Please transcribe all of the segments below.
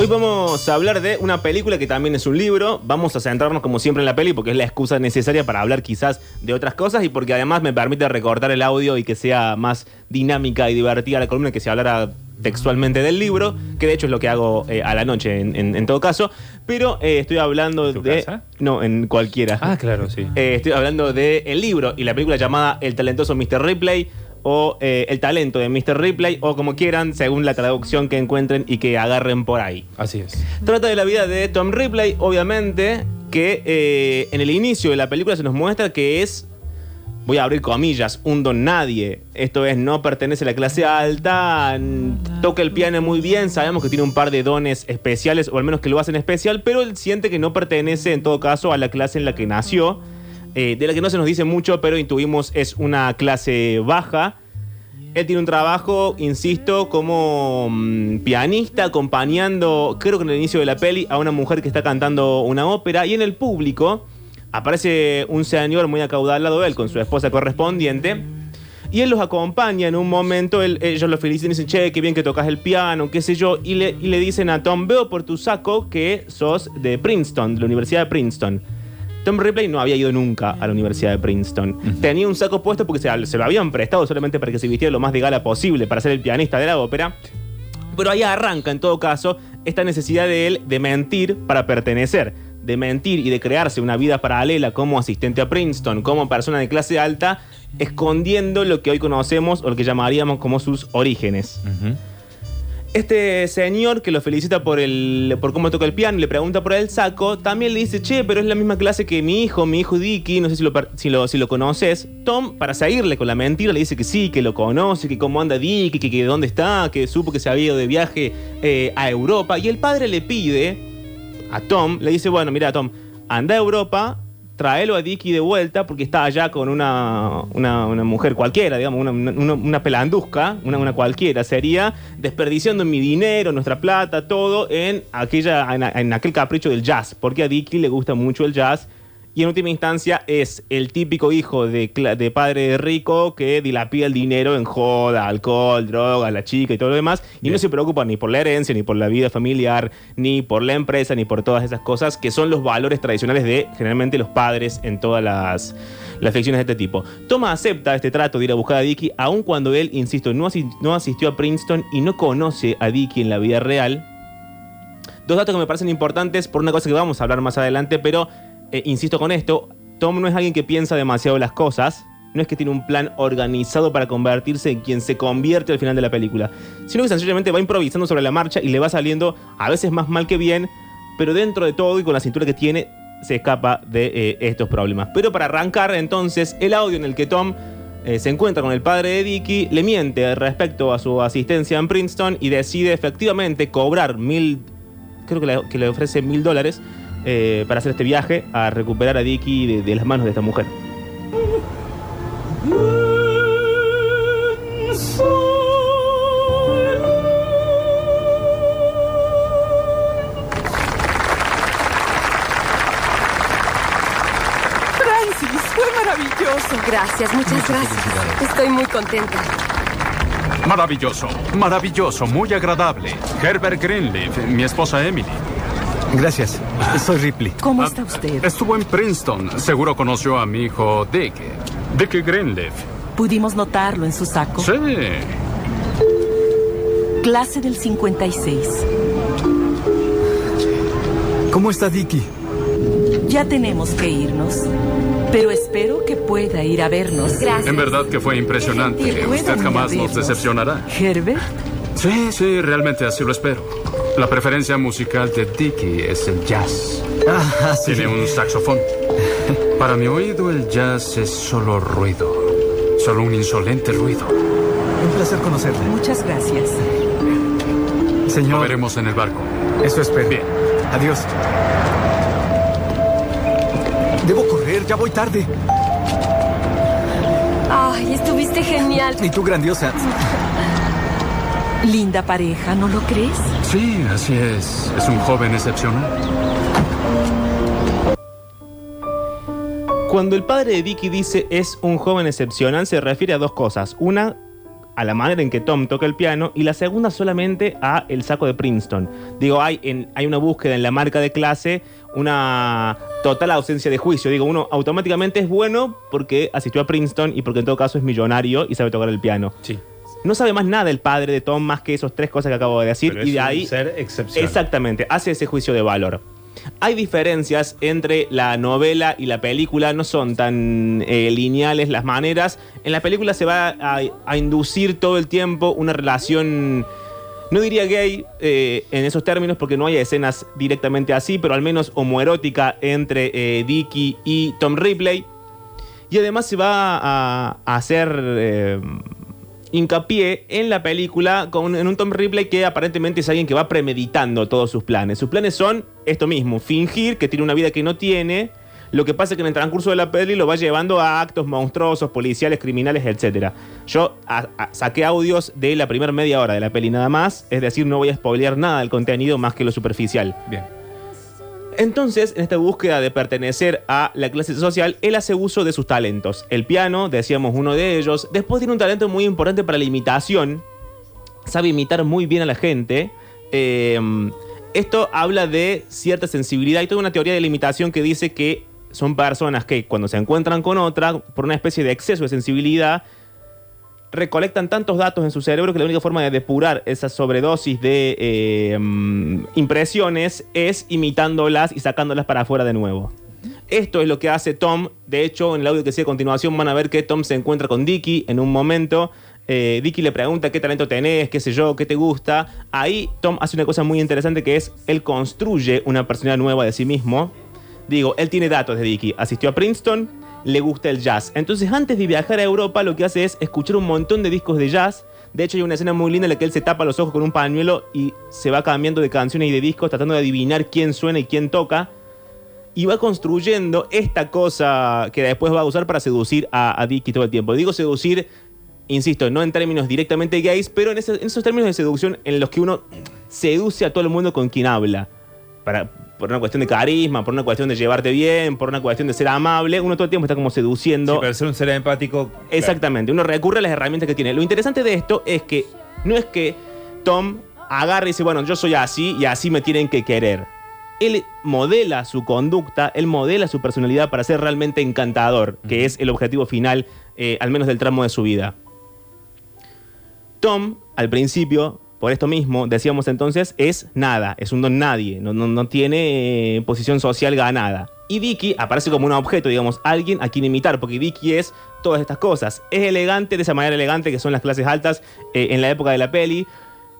Hoy vamos a hablar de una película que también es un libro. Vamos a centrarnos como siempre en la peli porque es la excusa necesaria para hablar quizás de otras cosas y porque además me permite recortar el audio y que sea más dinámica y divertida la columna que se hablara textualmente del libro, que de hecho es lo que hago eh, a la noche en, en- en todo caso. Pero eh, estoy hablando ¿Tu de... casa? No, en cualquiera. Ah, claro, sí. Eh, estoy hablando de el libro y la película llamada El talentoso Mr. Ripley o eh, El talento de Mr. Ripley o como quieran, según la traducción que encuentren y que agarren por ahí. Así es. Trata de la vida de Tom Ripley, obviamente, que eh, en el inicio de la película se nos muestra que es, voy a abrir comillas, un don nadie. Esto es, no pertenece a la clase alta, toca el piano muy bien, sabemos que tiene un par de dones especiales, o al menos que lo hacen especial, pero él siente que no pertenece en todo caso a la clase en la que nació, eh, de la que no se nos dice mucho, pero intuimos es una clase baja. Él tiene un trabajo, insisto, como mm, pianista, acompañando, creo que en el inicio de la peli, a una mujer que está cantando una ópera. Y en el público aparece un señor muy acaudalado, él, con su esposa correspondiente. Y él los acompaña en un momento, ellos lo felicitan y dicen, che, qué bien que tocas el piano, qué sé yo. Y le dicen a Tom, veo por tu saco que sos de Princeton, de la Universidad de Princeton. Tom Ripley no había ido nunca a la Universidad de Princeton. Tenía un saco puesto porque se, se lo habían prestado solamente para que se vistiera lo más de gala posible para ser el pianista de la ópera. Pero ahí arranca, en todo caso, esta necesidad de él de mentir para pertenecer. De mentir y de crearse una vida paralela como asistente a Princeton, como persona de clase alta, escondiendo lo que hoy conocemos o lo que llamaríamos como sus orígenes. Este señor que lo felicita por, el, por cómo toca el piano y le pregunta por el saco, también le dice, che, pero es la misma clase que mi hijo, mi hijo Dicky, no sé si lo, si lo, si lo conoces. Tom, para seguirle con la mentira, le dice que sí, que lo conoce, que cómo anda Dicky, que, que dónde está, que supo que se había ido de viaje eh, a Europa. Y el padre le pide a Tom, le dice, bueno, mira Tom, anda a Europa, tráelo a Dicky de vuelta porque está allá con una, una, mujer cualquiera, digamos, una, una, una una, una cualquiera, sería desperdiciando mi dinero, nuestra plata, todo en, aquella, en aquel capricho del jazz, porque a Dicky le gusta mucho el jazz. Y en última instancia es el típico hijo de, padre rico que dilapida el dinero en joda, alcohol, droga, la chica y todo lo demás. Y no se preocupa ni por la herencia, ni por la vida familiar, ni por la empresa, ni por todas esas cosas que son los valores tradicionales de generalmente los padres en todas las, las ficciones de este tipo. Toma acepta este trato de ir a buscar a Dicky, aun cuando él, insisto, no, asi- no asistió a Princeton y no conoce a Dicky en la vida real. Dos datos que me parecen importantes por una cosa que vamos a hablar más adelante, pero eh, insisto con esto, Tom no es alguien que piensa demasiado las cosas, no es que tiene un plan organizado para convertirse en quien se convierte al final de la película, sino que sencillamente va improvisando sobre la marcha y le va saliendo a veces más mal que bien, pero dentro de todo y con la cintura que tiene, se escapa de eh, estos problemas. Pero para arrancar entonces, el audio en el que Tom eh, se encuentra con el padre de Dicky, le miente respecto a su asistencia en Princeton y decide efectivamente cobrar mil, creo que le, que le ofrece mil dólares eh, para hacer este viaje a recuperar a Dicky de, de las manos de esta mujer. Francis, fue maravilloso. Gracias, muchas gracias. Estoy muy contenta. Maravilloso, maravilloso, muy agradable. Herbert Greenleaf, mi esposa Emily. Gracias. Soy Ripley. ¿Cómo está usted? Estuvo en Princeton. Seguro conoció a mi hijo Dick. Dick Greenleaf. Pudimos notarlo en su saco. Sí. Clase del 56. ¿Cómo está Dicky? Ya tenemos que irnos. Pero espero que pueda ir a vernos. Gracias. En verdad que fue impresionante. Usted jamás nos decepcionará. Herbert, Sí, sí, realmente así lo espero. La preferencia musical de Dickie es el jazz. Ah, sí. Tiene un saxofón. Para mi oído, el jazz es solo ruido. Solo un insolente ruido. Un placer conocerle. muchas gracias. Lo Señor, veremos en el barco. eso espero. Bien. Adiós. Debo correr, ya voy tarde. Ay, estuviste genial. Y tú, grandiosa. Linda pareja, ¿no lo crees? Sí, así es. Es un joven excepcional. Cuando el padre de Dicky dice es un joven excepcional, se refiere a dos cosas. Una, a la manera en que Tom toca el piano y la segunda solamente a el saco de Princeton. Digo, hay, en- hay una búsqueda en la marca de clase, una total ausencia de juicio. Digo, uno automáticamente es bueno porque asistió a Princeton y porque en todo caso es millonario y sabe tocar el piano. Sí. No sabe más nada el padre de Tom más que esos tres cosas que acabo de decir Pero y es de un ahí ser excepcional. Exactamente, hace ese juicio de valor. Hay diferencias entre la novela y la película, no son tan eh, lineales las maneras. En la película se va a, a inducir todo el tiempo una relación, no diría gay eh, en esos términos porque no hay escenas directamente así, pero al menos homoerótica entre eh, Dicky y Tom Ripley. Y además se va a, a hacer eh, hincapié en la película con, un Tom Ripley que aparentemente es alguien que va premeditando todos sus planes. Sus planes son esto mismo, fingir que tiene una vida que no tiene. Lo que pasa es que en el transcurso de la peli lo va llevando a actos monstruosos, policiales, criminales, etc. Yo saqué audios de la primera media hora de la peli nada más, es decir, no voy a spoilear nada del contenido más que lo superficial. Bien. Entonces, en esta búsqueda de pertenecer a la clase social, él hace uso de sus talentos. El piano, decíamos uno de ellos. Después tiene un talento muy importante para la imitación. Sabe imitar muy bien a la gente. Eh, esto habla de cierta sensibilidad. Hay toda una teoría de la imitación que dice que son personas que cuando se encuentran con otra, por una especie de exceso de sensibilidad, recolectan tantos datos en su cerebro que la única forma de depurar esa sobredosis de eh, impresiones es imitándolas y sacándolas para afuera de nuevo. Esto es lo que hace Tom. De hecho, en el audio que sigue a continuación van a ver que Tom se encuentra con Dicky en un momento. Eh, Dicky le pregunta qué talento tenés, qué sé yo, qué te gusta. Ahí Tom hace una cosa muy interesante que es, él construye una personalidad nueva de sí mismo. Digo, él tiene datos de Dicky. Asistió a Princeton, le gusta el jazz. Entonces, antes de viajar a Europa, lo que hace es escuchar un montón de discos de jazz. De hecho, hay una escena muy linda en la que él se tapa los ojos con un pañuelo y se va cambiando de canciones y de discos, tratando de adivinar quién suena y quién toca. Y va construyendo esta cosa que después va a usar para seducir a, a todo el tiempo. Digo seducir, insisto, no en términos directamente gays, pero en, en esos términos de seducción en los que uno seduce a todo el mundo con quien habla. Para, por una cuestión de carisma, por una cuestión de llevarte bien, por una cuestión de ser amable, uno todo el tiempo está como seduciendo. Sí, para ser un ser empático. Exactamente, uno recurre a las herramientas que tiene. Lo interesante de esto es que no es que Tom agarre y dice, bueno, yo soy así y así me tienen que querer. Él modela su conducta, él modela su personalidad para ser realmente encantador, que es el objetivo final, eh, al menos del tramo de su vida. Tom, al principio, por esto mismo, decíamos entonces, es nada, es un don nadie, no, no- no tiene eh, posición social ganada. Y Vicky aparece como un objeto, digamos, alguien a quien imitar, porque Vicky es todas estas cosas. Es elegante de esa manera elegante que son las clases altas eh, en la época de la peli.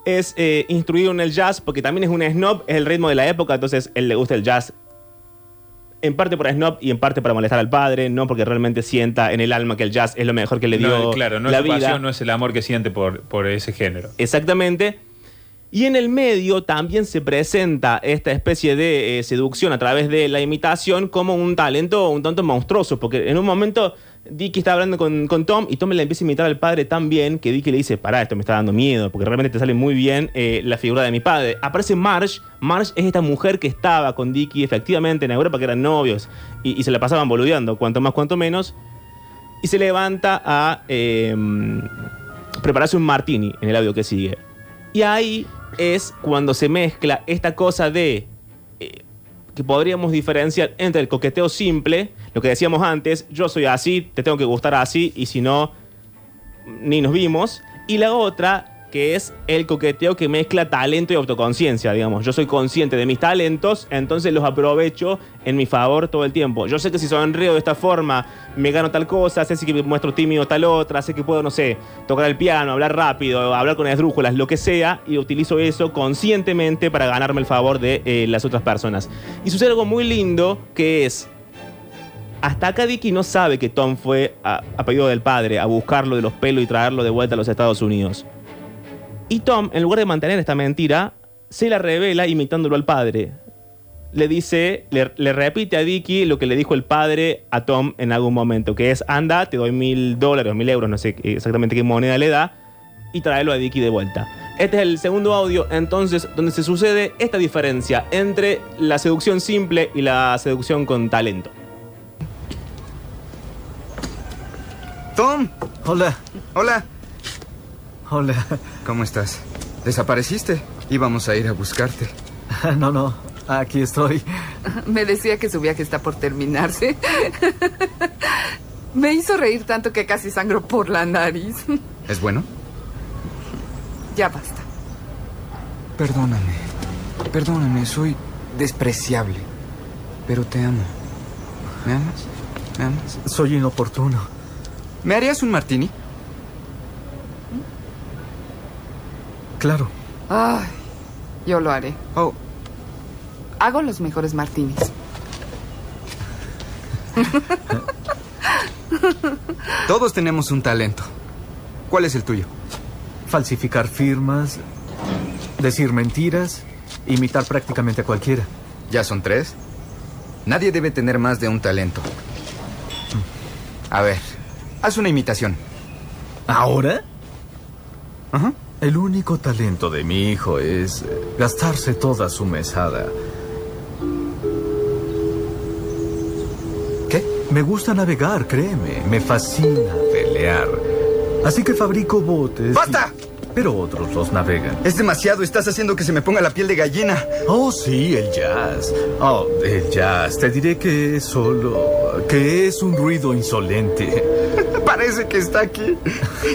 Es eh, instruido en el jazz, porque también es un snob, es el ritmo de la época, entonces él le gusta el jazz en parte por snob y en parte para molestar al padre, no porque realmente sienta en el alma que el jazz es lo mejor que le dio No, claro, no la es su vida. pasión, no es el amor que siente por, por ese género. Exactamente. Y en el medio también se presenta esta especie de eh, seducción a través de la imitación como un talento un tanto monstruoso, porque en un momento Dicky está hablando con, Tom y Tom le empieza a imitar al padre tan bien que Dicky le dice, pará, esto me está dando miedo, porque realmente te sale muy bien eh, la figura de mi padre. Aparece Marge, Marge es esta mujer que estaba con Dicky efectivamente en Europa, que eran novios y, se la pasaban boludeando, cuanto más, cuanto menos, y se levanta a eh, prepararse un martini en el audio que sigue. Y ahí es cuando se mezcla esta cosa de eh, que podríamos diferenciar entre el coqueteo simple, lo que decíamos antes, yo soy así, te tengo que gustar así, y si no, ni nos vimos, y la otra que es el coqueteo que mezcla talento y autoconciencia, digamos. Yo soy consciente de mis talentos, entonces los aprovecho en mi favor todo el tiempo. Yo sé que si sonrío de esta forma me gano tal cosa, sé que muestro tímido tal otra, sé que puedo, no sé, tocar el piano, hablar rápido, hablar con esdrújulas, lo que sea, y utilizo eso conscientemente para ganarme el favor de eh, las otras personas. Y sucede algo muy lindo que es hasta acá Dicky no sabe que Tom fue a, pedido del padre a buscarlo de los pelos y traerlo de vuelta a los Estados Unidos. Y Tom, en lugar de mantener esta mentira, se la revela imitándolo al padre. Le dice, le, le repite a Dicky lo que le dijo el padre a Tom en algún momento, que es, anda, te doy mil dólares mil euros, no sé exactamente qué moneda le da, y tráelo a Dicky de vuelta. Este es el segundo audio, entonces, donde se sucede esta diferencia entre la seducción simple y la seducción con talento. Tom, hola. Hola. Hola. ¿Cómo estás? Desapareciste. Íbamos a ir a buscarte. No, no. Aquí estoy. Me decía que su viaje está por terminarse. Me hizo reír tanto que casi sangro por la nariz. ¿Es bueno? Ya basta. Perdóname. Perdóname, soy despreciable. Pero te amo. ¿Me amas? ¿Me amas? Soy inoportuno. ¿Me harías un martini? Claro. Ay, yo lo haré. Oh, Hago los mejores martinis. todos tenemos un talento. ¿Cuál es el tuyo? Falsificar firmas, decir mentiras, imitar prácticamente a cualquiera. ¿Ya son tres? Nadie debe tener más de un talento. A ver, haz una imitación. ¿Ahora? Ajá. El único talento de mi hijo es eh, gastarse toda su mesada. ¿Qué? Me gusta navegar, créeme. Me fascina pelear. Así que fabrico botes. y- ¡Basta! Pero otros los navegan. Es demasiado, estás haciendo que se me ponga la piel de gallina. Oh, sí, el jazz. Oh, el jazz. Te diré que es solo. que es un ruido insolente. Parece que está aquí.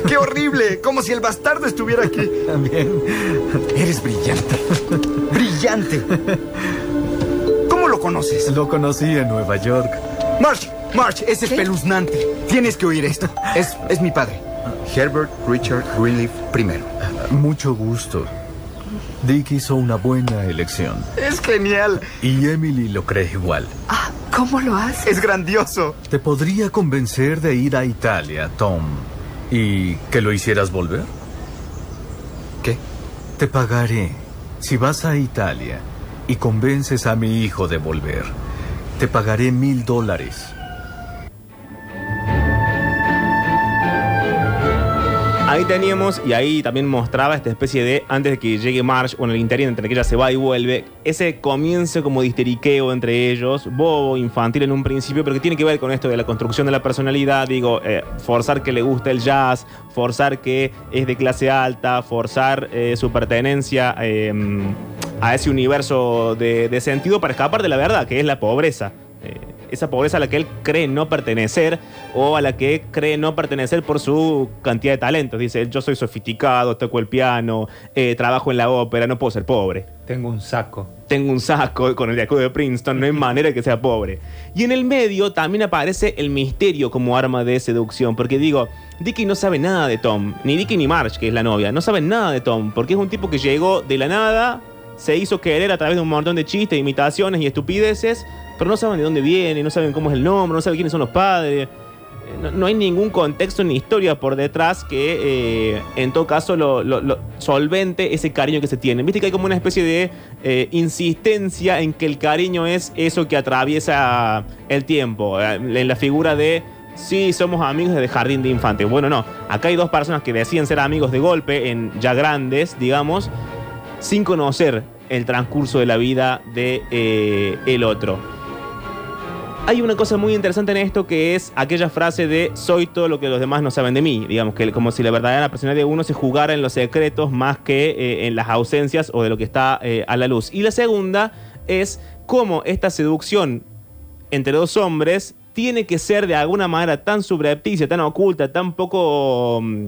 ¡Qué horrible! Como si el bastardo estuviera aquí. También. Eres brillante. ¡Brillante! ¿Cómo lo conoces? Lo conocí en Nueva York. March, March, es espeluznante. Tienes que oír esto. Es, es mi padre. Herbert Richard Greenleaf I. Mucho gusto. Dick hizo una buena elección. Es genial. Y Emily lo cree igual. Ah, ¿cómo lo haces? Es grandioso. Te podría convencer de ir a Italia, Tom. ¿Y que lo hicieras volver? ¿Qué? Te pagaré si vas a Italia y convences a mi hijo de volver. Te pagaré mil dólares. Ahí teníamos, y ahí también mostraba esta especie de, antes de que llegue Marge, o en el interior entre que ella se va y vuelve, ese comienzo como de histeriqueo entre ellos, bobo, infantil en un principio, pero que tiene que ver con esto de la construcción de la personalidad, digo, eh, forzar que le gusta el jazz, forzar que es de clase alta, forzar eh, su pertenencia eh, a ese universo de, de sentido para escapar de la verdad, que es la pobreza. Eh, esa pobreza a la que él cree no pertenecer o a la que cree no pertenecer por su cantidad de talentos. Dice, yo soy sofisticado, toco el piano, eh, trabajo en la ópera, no puedo ser pobre. Tengo un saco. Tengo un saco con el de de Princeton, no hay manera que sea pobre. Y en el medio también aparece el misterio como arma de seducción, porque digo, Dicky no sabe nada de Tom, ni Dicky ni Marge, que es la novia, no saben nada de Tom, porque es un tipo que llegó de la nada, se hizo querer a través de un montón de chistes, imitaciones y estupideces, pero no saben de dónde viene, no saben cómo es el nombre, no saben quiénes son los padres. Eh, No, hay ningún contexto ni historia por detrás que eh, en todo caso lo, solvente ese cariño que se tiene. Viste que hay como una especie de eh, insistencia en que el cariño es eso que atraviesa el tiempo. eh, en la figura de sí, somos amigos de jardín de infantes. Bueno, no. Acá hay dos personas que deciden ser amigos de golpe, en ya grandes, digamos, sin conocer el transcurso de la vida de eh, el otro. Hay una cosa muy interesante en esto que es aquella frase de soy todo lo que los demás no saben de mí. Digamos que como si la verdadera personalidad de uno se jugara en los secretos más que eh, en las ausencias o de lo que está eh, a la luz. Y la segunda es cómo esta seducción entre dos hombres tiene que ser de alguna manera tan subrepticia, tan oculta, tan poco mm,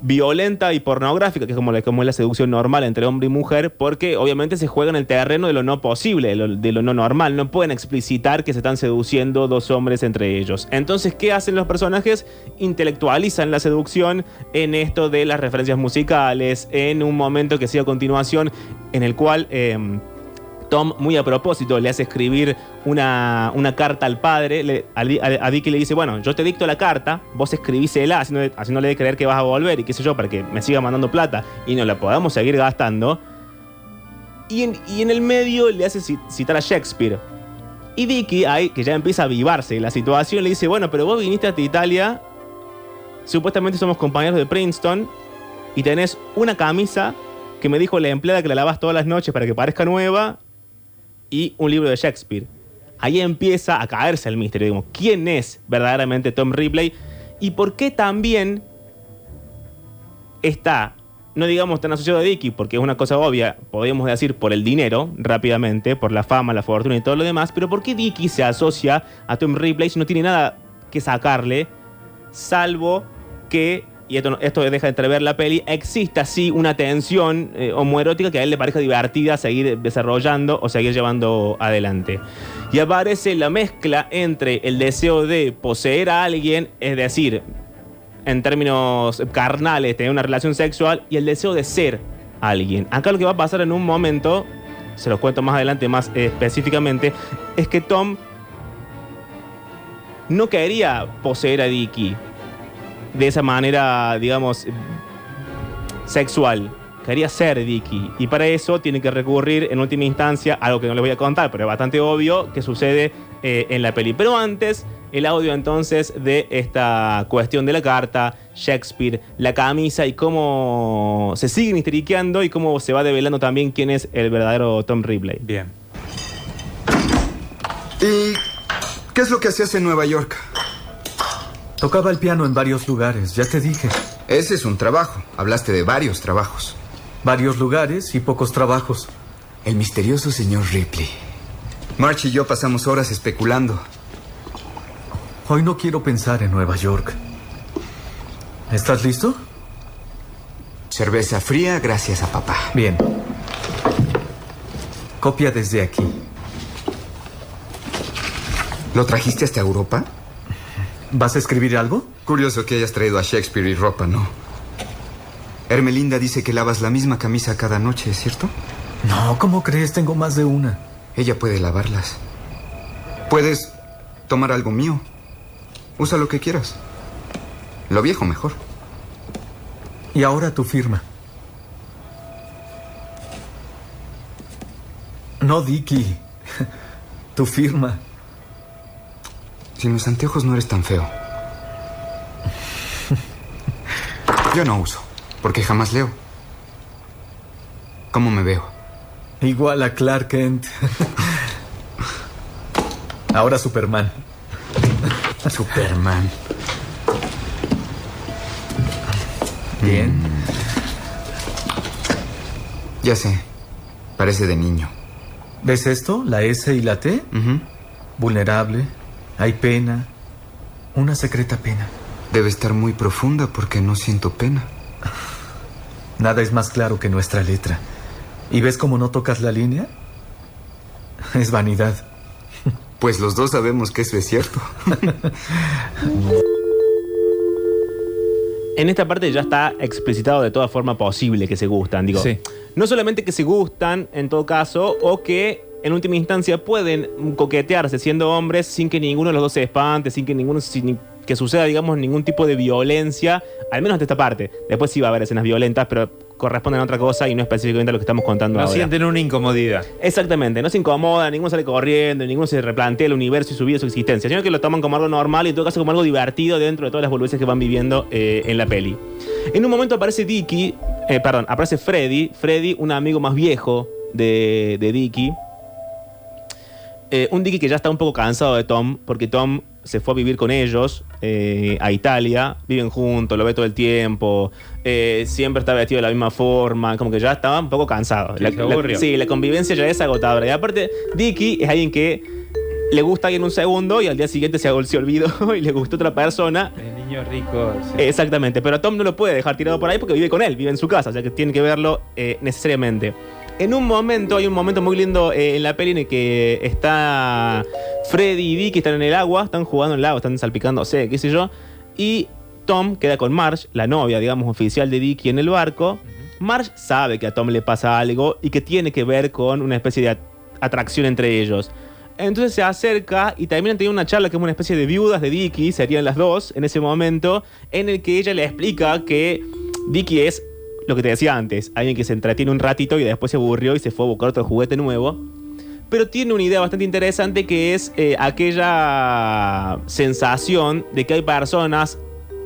violenta y pornográfica, que es como, la- como es la seducción normal entre hombre y mujer, porque obviamente se juega en el terreno de lo no posible, de lo, no normal. No pueden explicitar que se están seduciendo dos hombres entre ellos. Entonces, ¿qué hacen los personajes? Intelectualizan la seducción en esto de las referencias musicales, en un momento que sigue a continuación, en el cual... em, Tom, muy a propósito, le hace escribir una, una carta al padre. Le, a, Dicky le dice: Bueno, yo te dicto la carta, vos escribísela, haciéndole, haciéndole creer que vas a volver y qué sé yo, para que me siga mandando plata y no la podamos seguir gastando. Y en, y en el medio le hace ci- citar a Shakespeare. Y Dicky, ahí, que ya empieza a avivarse la situación, le dice: Bueno, pero vos viniste hasta Italia, supuestamente somos compañeros de Princeton, y tenés una camisa que me dijo la empleada que la lavas todas las noches para que parezca nueva y un libro de Shakespeare. Ahí empieza a caerse el misterio. Digamos, ¿quién es verdaderamente Tom Ripley? Y por qué también está, no digamos tan asociado a Dicky, porque es una cosa obvia, podríamos decir por el dinero, rápidamente, por la fama, la fortuna y todo lo demás, pero ¿por qué Dicky se asocia a Tom Ripley si no tiene nada que sacarle, salvo que, y esto, esto deja de entrever la peli, exista así una tensión eh, homoerótica que a él le parezca divertida seguir desarrollando o seguir llevando adelante. Y aparece la mezcla entre el deseo de poseer a alguien, es decir, en términos carnales, tener una relación sexual y el deseo de ser alguien. Acá lo que va a pasar en un momento, se los cuento más adelante más específicamente, es que Tom no quería poseer a Dicky de esa manera, digamos, sexual. Quería ser Dicky. Y para eso tiene que recurrir en última instancia a algo que no les voy a contar, pero es bastante obvio que sucede eh, en la peli. Pero antes, el audio entonces de esta cuestión de la carta, Shakespeare, la camisa y cómo se sigue misteriqueando y cómo se va develando también quién es el verdadero Tom Ripley. Bien. ¿Y qué es lo que hacías en Nueva York? Tocaba el piano en varios lugares, ya te dije. Ese es un trabajo. Hablaste de varios trabajos. Varios lugares y pocos trabajos. El misterioso señor Ripley. March y yo pasamos horas especulando. Hoy no quiero pensar en Nueva York. ¿Estás listo? Cerveza fría gracias a papá. Bien. Copia desde aquí. ¿Lo trajiste hasta Europa? ¿Vas a escribir algo? Curioso que hayas traído a Shakespeare y ropa, ¿no? Hermelinda dice que lavas la misma camisa cada noche, ¿cierto? No, ¿cómo crees? Tengo más de una. Ella puede lavarlas. Puedes tomar algo mío. Usa lo que quieras. Lo viejo mejor. Y ahora tu firma. No, Dicky. Tu firma. Sin los anteojos no eres tan feo. Yo no uso, porque jamás leo. ¿Cómo me veo? Igual a Clark Kent. Ahora Superman. Superman. Bien. Ya sé. Parece de niño. ¿Ves esto? La S y la T. Vulnerable. Hay pena. Una secreta pena. Debe estar muy profunda porque no siento pena. Nada es más claro que nuestra letra. ¿Y ves cómo no tocas la línea? Es vanidad. Pues los dos sabemos que eso es cierto. En esta parte ya está explicitado de toda forma posible que se gustan. Digo, Sí. no solamente que se gustan en todo caso, o que en última instancia pueden coquetearse siendo hombres sin que ninguno de los dos se espante, sin que ninguno sin que suceda, digamos, ningún tipo de violencia, al menos de esta parte. Después sí va a haber escenas violentas, pero corresponden a otra cosa y no específicamente a lo que estamos contando No ahora. sienten una incomodidad. Exactamente, no se incomoda, ninguno sale corriendo, ninguno se replantea el universo y su vida y su existencia, sino que lo toman como algo normal y en todo caso como algo divertido dentro de todas las boludeces que van viviendo eh, en la peli. En un momento aparece Dicky, eh, perdón, aparece Freddy, Freddy, un amigo más viejo de, de Dicky. Eh, un Dicky que ya está un poco cansado de Tom, porque Tom se fue a vivir con ellos eh, a Italia, viven juntos, lo ve todo el tiempo, eh, siempre está vestido de la misma forma, como que ya estaba un poco cansado. Sí, la convivencia ya es agotadora. Y aparte, Dicky es alguien que le gusta a alguien un segundo y al día siguiente se, se olvidó y le gustó otra persona. El niño rico. sí. Exactamente, pero a Tom no lo puede dejar tirado por ahí porque vive con él, vive en su casa, o sea que tiene que verlo eh, necesariamente. En un momento, hay un momento muy lindo eh, en la peli en el que está Freddy y Vicky, están en el agua, están jugando en el agua, están salpicándose, qué sé yo, y Tom queda con Marge, la novia, digamos, oficial de Vicky en el barco. Marge sabe que a Tom le pasa algo y que tiene que ver con una especie de at- atracción entre ellos. Entonces se acerca y terminan teniendo una charla que es una especie de viudas de Vicky, serían las dos en ese momento, en el que ella le explica que Vicky es lo que te decía antes, alguien que se entretiene un ratito y después se aburrió y se fue a buscar otro juguete nuevo. Pero tiene una idea bastante interesante que es eh, aquella sensación de que hay personas,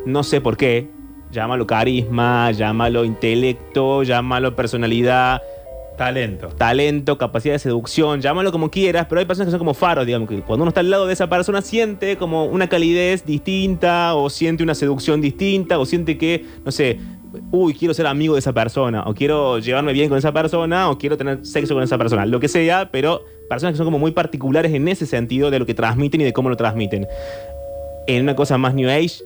no sé por qué, llámalo carisma, llámalo intelecto, llámalo personalidad, Talento. talento, capacidad de seducción, llámalo como quieras, pero hay personas que son como faros, digamos, que cuando uno está al lado de esa persona siente como una calidez distinta, o siente una seducción distinta, o siente que, no sé, uy, quiero ser amigo de esa persona, o quiero llevarme bien con esa persona, o quiero tener sexo con esa persona, lo que sea, pero personas que son como muy particulares en ese sentido de lo que transmiten y de cómo lo transmiten. En una cosa más New Age,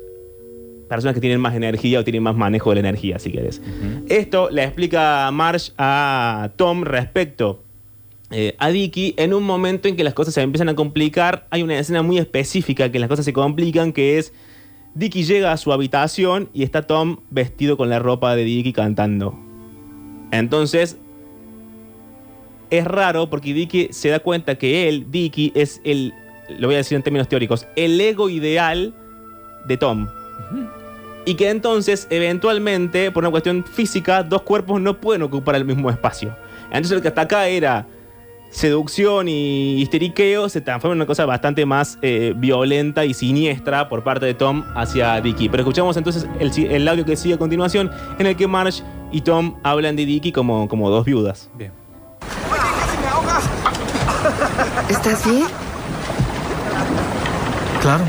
personas que tienen más energía o tienen más manejo de la energía, si quieres. Esto le explica Marsh a Tom respecto eh, a Dicky en un momento en que las cosas se empiezan a complicar. Hay una escena muy específica que las cosas se complican, que es Dicky llega a su habitación y está Tom vestido con la ropa de Dicky cantando. Entonces, es raro porque Dicky se da cuenta que él, Dicky, es el, lo voy a decir en términos teóricos, el ego ideal de Tom. Y que entonces, eventualmente, por una cuestión física, dos cuerpos no pueden ocupar el mismo espacio. Entonces, lo que hasta acá era seducción y histeriqueo se transforma en una cosa bastante más eh, violenta y siniestra por parte de Tom hacia Dicky. Pero escuchamos entonces el, el audio que sigue a continuación, en el que Marge y Tom hablan de Dicky como, como dos viudas. Bien. ¿Estás bien? Claro.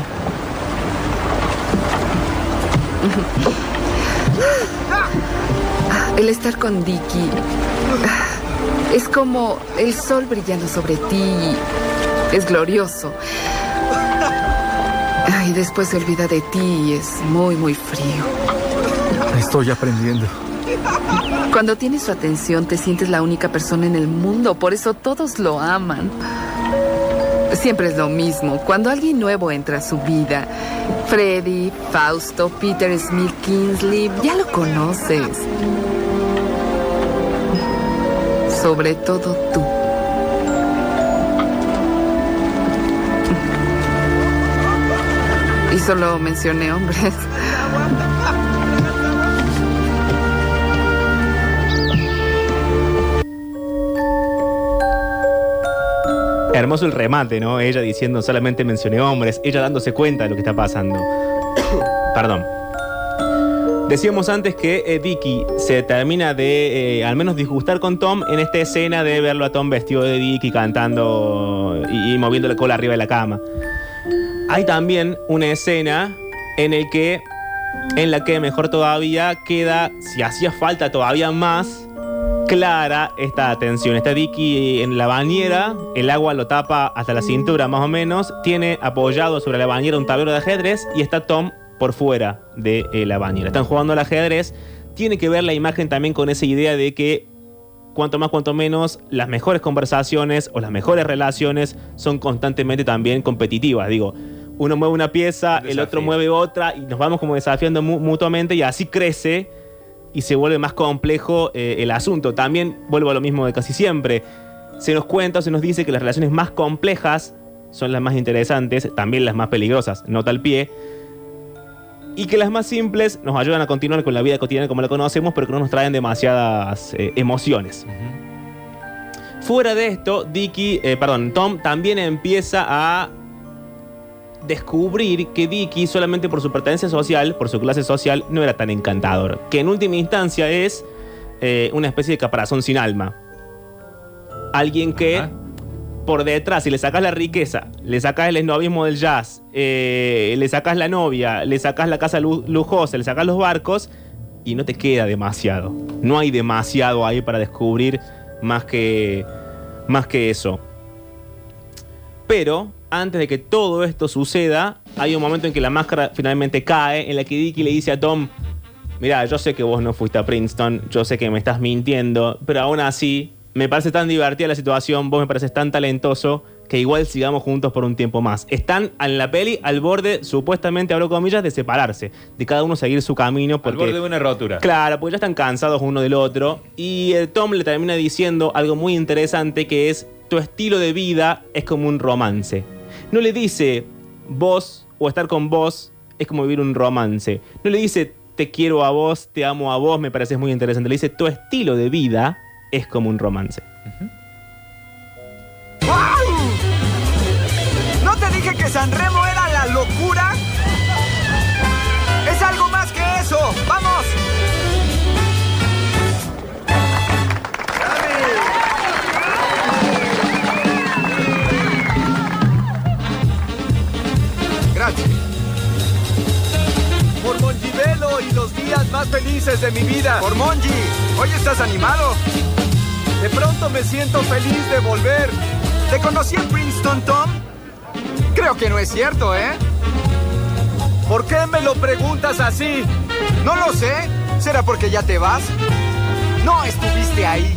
El estar con Dicky es como el sol brillando sobre ti. Es glorioso. Y después se olvida de ti y es muy, muy frío. Estoy aprendiendo. Cuando tienes su atención te sientes la única persona en el mundo, por eso todos lo aman. Siempre es lo mismo. Cuando alguien nuevo entra a su vida, Freddy, Fausto, Peter Smith, Kingsley, ya lo conoces. Sobre todo tú. Y solo mencioné hombres. Hermoso el remate, ¿no? Ella diciendo solamente mencioné hombres, ella dándose cuenta de lo que está pasando. Perdón. Decíamos antes que eh, Dicky se termina de eh, al menos disgustar con Tom en esta escena de verlo a Tom vestido de Dicky cantando y, moviendo la cola arriba de la cama. Hay también una escena en el que en la que mejor todavía queda, si hacía falta todavía más, clara esta tensión. Está Dicky en la bañera, el agua lo tapa hasta la cintura más o menos, tiene apoyado sobre la bañera un tablero de ajedrez y está Tom por fuera de eh, la bañera. Están jugando al ajedrez. Tiene que ver la imagen también con esa idea de que cuanto más, cuanto menos, las mejores conversaciones o las mejores relaciones son constantemente también competitivas. Digo, uno mueve una pieza, Un el otro mueve otra y nos vamos como desafiando mu- mutuamente y así crece y se vuelve más complejo eh, el asunto. También vuelvo a lo mismo de casi siempre. Se nos cuenta o se nos dice que las relaciones más complejas son las más interesantes, también las más peligrosas, nota al pie. Y que las más simples nos ayudan a continuar con la vida cotidiana como la conocemos, pero que no nos traen demasiadas eh, emociones. Fuera de esto, Dicky, eh, perdón, Tom también empieza a descubrir que Dicky, solamente por su pertenencia social, por su clase social, no era tan encantador. Que en última instancia es eh, una especie de caparazón sin alma. Alguien que Ajá. Por detrás, si le sacas la riqueza, le sacas el esnovismo del jazz, eh, le sacas la novia, le sacas la casa lu- lujosa, le sacas los barcos y no te queda demasiado. No hay demasiado ahí para descubrir más que, más que eso. Pero antes de que todo esto suceda, hay un momento en que la máscara finalmente cae, en la que Dicky le dice a Tom, mira, yo sé que vos no fuiste a Princeton, yo sé que me estás mintiendo, pero aún así me parece tan divertida la situación, vos me pareces tan talentoso, que igual sigamos juntos por un tiempo más. Están en la peli al borde, supuestamente, abro comillas, de separarse, de cada uno seguir su camino. Al Porque, borde de una rotura. Claro, porque ya están cansados uno del otro. Y el Tom le termina diciendo algo muy interesante que es, tu estilo de vida es como un romance. No le dice, vos o estar con vos es como vivir un romance. No le dice, te quiero a vos, te amo a vos, me pareces muy interesante. Le dice, tu estilo de vida es como un romance. ¿No te dije que Sanremo era la locura? Es algo más que eso. ¡Vamos! Gracias. Por Montevelo y los días más felices de mi vida. Por Monji, hoy estás animado. De pronto me siento feliz de volver. ¿Te conocí en Princeton, Tom? Creo que no es cierto, ¿eh? ¿Por qué me lo preguntas así? No lo sé. ¿Será porque ya te vas? No estuviste ahí.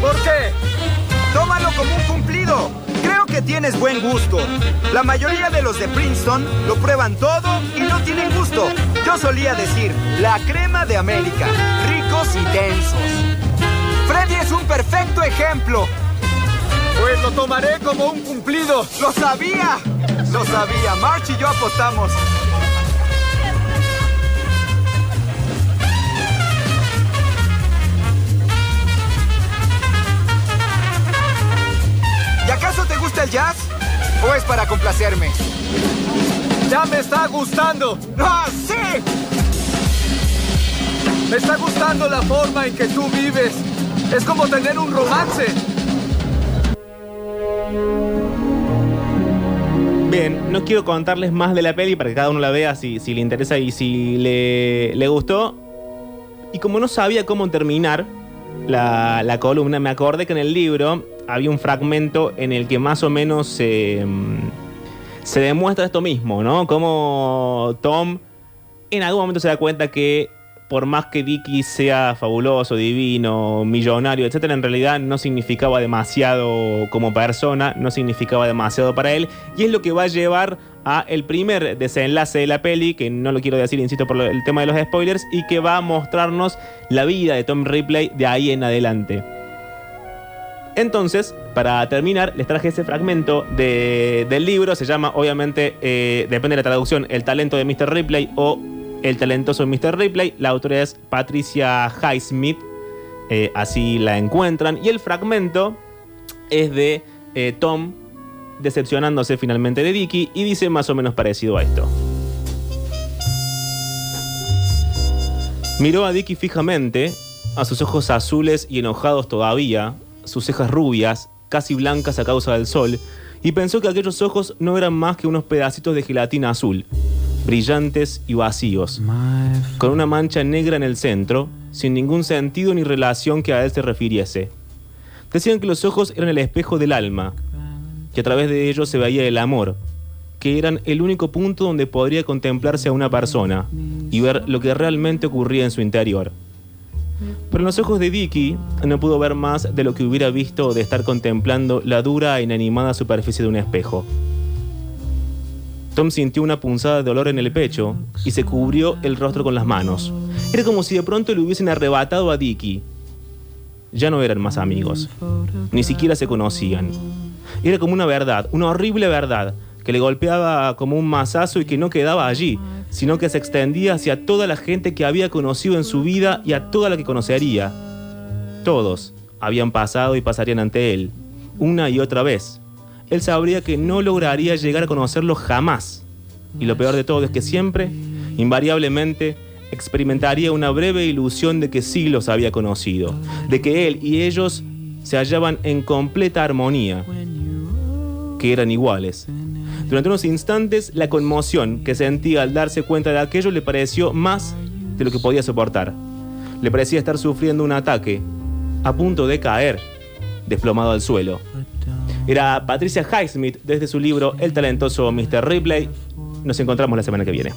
¿Por qué? Tómalo como un cumplido. Creo que tienes buen gusto. La mayoría de los de Princeton lo prueban todo y no tienen gusto. Yo solía decir, la crema de América, ricos y densos. Freddy es un perfecto ejemplo. Pues lo tomaré como un cumplido. ¡Lo sabía! Lo sabía. March y yo apostamos. ¿Y acaso te gusta el jazz? ¿O es para complacerme? ¡Ya me está gustando! ¡Ah, sí! Me está gustando la forma en que tú vives. Es como tener un romance. Bien, no quiero contarles más de la peli para que cada uno la vea si, si le interesa y si le, le gustó. Y como no sabía cómo terminar la, la columna, me acordé que en el libro había un fragmento en el que más o menos se, mm, se demuestra esto mismo, ¿no? Como Tom en algún momento se da cuenta que por más que Dicky sea fabuloso, divino, millonario, etcétera, en realidad no significaba demasiado como persona, no significaba demasiado para él, y es lo que va a llevar a el primer desenlace de la peli, que no lo quiero decir, insisto, por el tema de los spoilers, y que va a mostrarnos la vida de Tom Ripley de ahí en adelante. Entonces, para terminar, les traje ese fragmento de- del libro. Se llama, obviamente, eh, depende de la traducción, El talento de Mr. Ripley o El talentoso Mr. Ripley. La autora es Patricia Highsmith. eh, así la encuentran. Y el fragmento es de eh, Tom decepcionándose finalmente de Dicky y dice más o menos parecido a esto. Miró a Dicky fijamente, a sus ojos azules y enojados todavía, sus cejas rubias, casi blancas a causa del sol, y pensó que aquellos ojos no eran más que unos pedacitos de gelatina azul, brillantes y vacíos, con una mancha negra en el centro, sin ningún sentido ni relación que a él se refiriese. Decían que los ojos eran el espejo del alma, que a través de ellos se veía el amor, que eran el único punto donde podría contemplarse a una persona y ver lo que realmente ocurría en su interior. Pero en los ojos de Dicky no pudo ver más de lo que hubiera visto de estar contemplando la dura e inanimada superficie de un espejo. Tom sintió una punzada de dolor en el pecho y se cubrió el rostro con las manos. Era como si de pronto le hubiesen arrebatado a Dicky. Ya no eran más amigos, ni siquiera se conocían. Era como una verdad, una horrible verdad, que le golpeaba como un mazazo y que no quedaba allí, sino que se extendía hacia toda la gente que había conocido en su vida y a toda la que conocería. Todos habían pasado y pasarían ante él, una y otra vez. Él sabría que no lograría llegar a conocerlos jamás. Y lo peor de todo es que siempre, invariablemente, experimentaría una breve ilusión de que sí los había conocido, de que él y ellos se hallaban en completa armonía, que eran iguales. Durante unos instantes, la conmoción que sentía al darse cuenta de aquello le pareció más de lo que podía soportar. Le parecía estar sufriendo un ataque, a punto de caer, desplomado al suelo. Era Patricia Highsmith desde su libro El talentoso Mr. Ripley. Nos encontramos la semana que viene.